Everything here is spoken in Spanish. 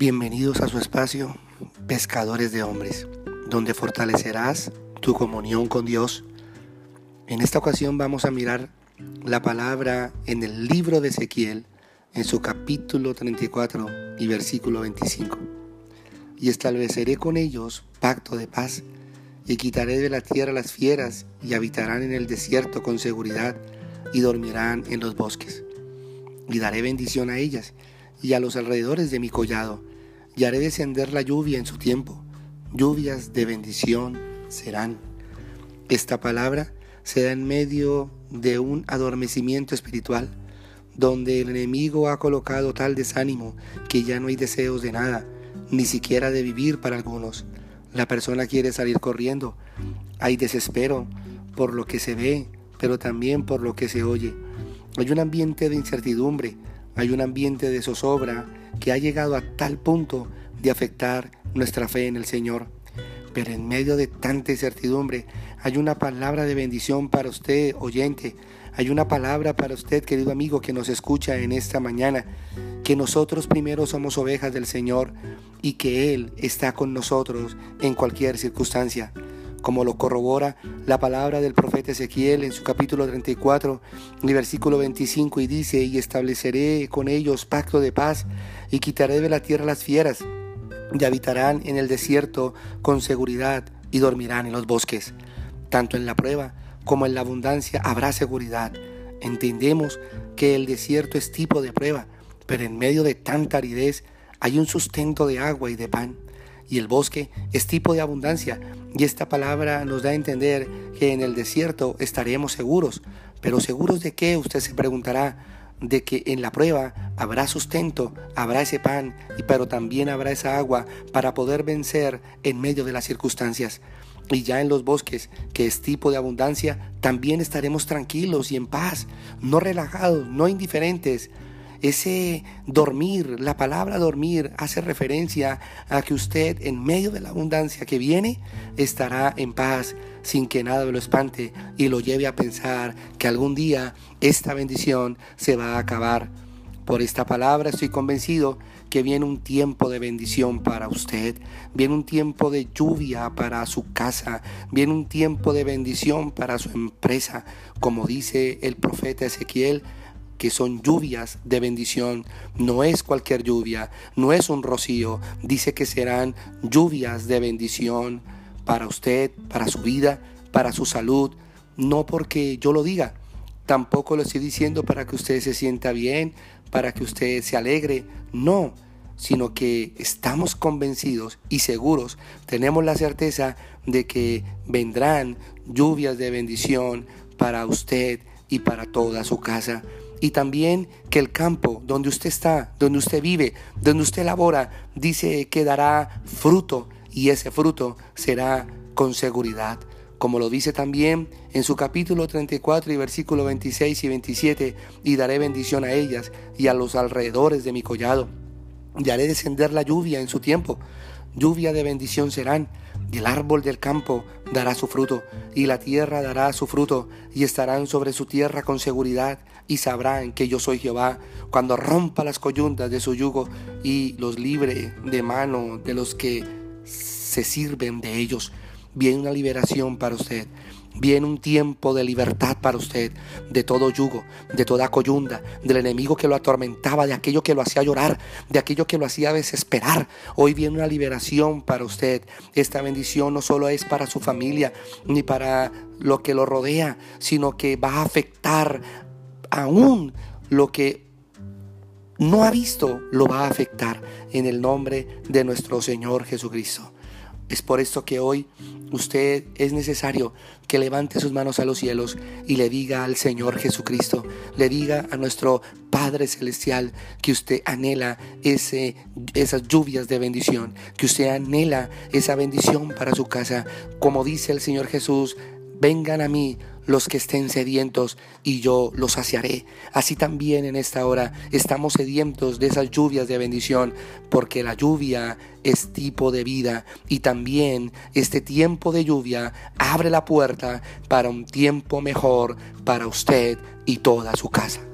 Bienvenidos a su espacio, Pescadores de Hombres, donde fortalecerás tu comunión con Dios. En esta ocasión vamos a mirar la palabra en el libro de Ezequiel, en su capítulo 34 y versículo 25. Y estableceré con ellos pacto de paz, y quitaré de la tierra las fieras, y habitarán en el desierto con seguridad, y dormirán en los bosques. Y daré bendición a ellas, y a los alrededores de mi collado, y haré descender la lluvia en su tiempo. Lluvias de bendición serán. Esta palabra se da en medio de un adormecimiento espiritual, donde el enemigo ha colocado tal desánimo que ya no hay deseos de nada, ni siquiera de vivir para algunos. La persona quiere salir corriendo. Hay desespero por lo que se ve, pero también por lo que se oye. Hay un ambiente de incertidumbre, hay un ambiente de zozobra que ha llegado a tal punto de afectar nuestra fe en el Señor. Pero en medio de tanta incertidumbre hay una palabra de bendición para usted, oyente. Hay una palabra para usted, querido amigo, que nos escucha en esta mañana. Que nosotros primero somos ovejas del Señor y que Él está con nosotros en cualquier circunstancia como lo corrobora la palabra del profeta Ezequiel en su capítulo 34, y versículo 25, y dice, y estableceré con ellos pacto de paz, y quitaré de la tierra las fieras, y habitarán en el desierto con seguridad, y dormirán en los bosques. Tanto en la prueba como en la abundancia habrá seguridad. Entendemos que el desierto es tipo de prueba, pero en medio de tanta aridez hay un sustento de agua y de pan y el bosque es tipo de abundancia, y esta palabra nos da a entender que en el desierto estaremos seguros, pero seguros de qué usted se preguntará, de que en la prueba habrá sustento, habrá ese pan, y pero también habrá esa agua para poder vencer en medio de las circunstancias. Y ya en los bosques, que es tipo de abundancia, también estaremos tranquilos y en paz, no relajados, no indiferentes, ese dormir, la palabra dormir hace referencia a que usted en medio de la abundancia que viene estará en paz sin que nada lo espante y lo lleve a pensar que algún día esta bendición se va a acabar. Por esta palabra estoy convencido que viene un tiempo de bendición para usted, viene un tiempo de lluvia para su casa, viene un tiempo de bendición para su empresa, como dice el profeta Ezequiel que son lluvias de bendición. No es cualquier lluvia, no es un rocío. Dice que serán lluvias de bendición para usted, para su vida, para su salud. No porque yo lo diga, tampoco lo estoy diciendo para que usted se sienta bien, para que usted se alegre. No, sino que estamos convencidos y seguros, tenemos la certeza de que vendrán lluvias de bendición para usted y para toda su casa y también que el campo donde usted está, donde usted vive, donde usted labora, dice que dará fruto y ese fruto será con seguridad. Como lo dice también en su capítulo 34 y versículo 26 y 27, y daré bendición a ellas y a los alrededores de mi collado, y haré descender la lluvia en su tiempo, lluvia de bendición serán, y el árbol del campo dará su fruto, y la tierra dará su fruto, y estarán sobre su tierra con seguridad, y sabrán que yo soy Jehová, cuando rompa las coyuntas de su yugo, y los libre de mano de los que se sirven de ellos. Viene una liberación para usted. Viene un tiempo de libertad para usted, de todo yugo, de toda coyunda, del enemigo que lo atormentaba, de aquello que lo hacía llorar, de aquello que lo hacía desesperar. Hoy viene una liberación para usted. Esta bendición no solo es para su familia, ni para lo que lo rodea, sino que va a afectar aún lo que no ha visto, lo va a afectar en el nombre de nuestro Señor Jesucristo. Es por esto que hoy usted es necesario que levante sus manos a los cielos y le diga al Señor Jesucristo, le diga a nuestro Padre Celestial que usted anhela ese, esas lluvias de bendición, que usted anhela esa bendición para su casa. Como dice el Señor Jesús, vengan a mí los que estén sedientos y yo los saciaré. Así también en esta hora estamos sedientos de esas lluvias de bendición, porque la lluvia es tipo de vida y también este tiempo de lluvia abre la puerta para un tiempo mejor para usted y toda su casa.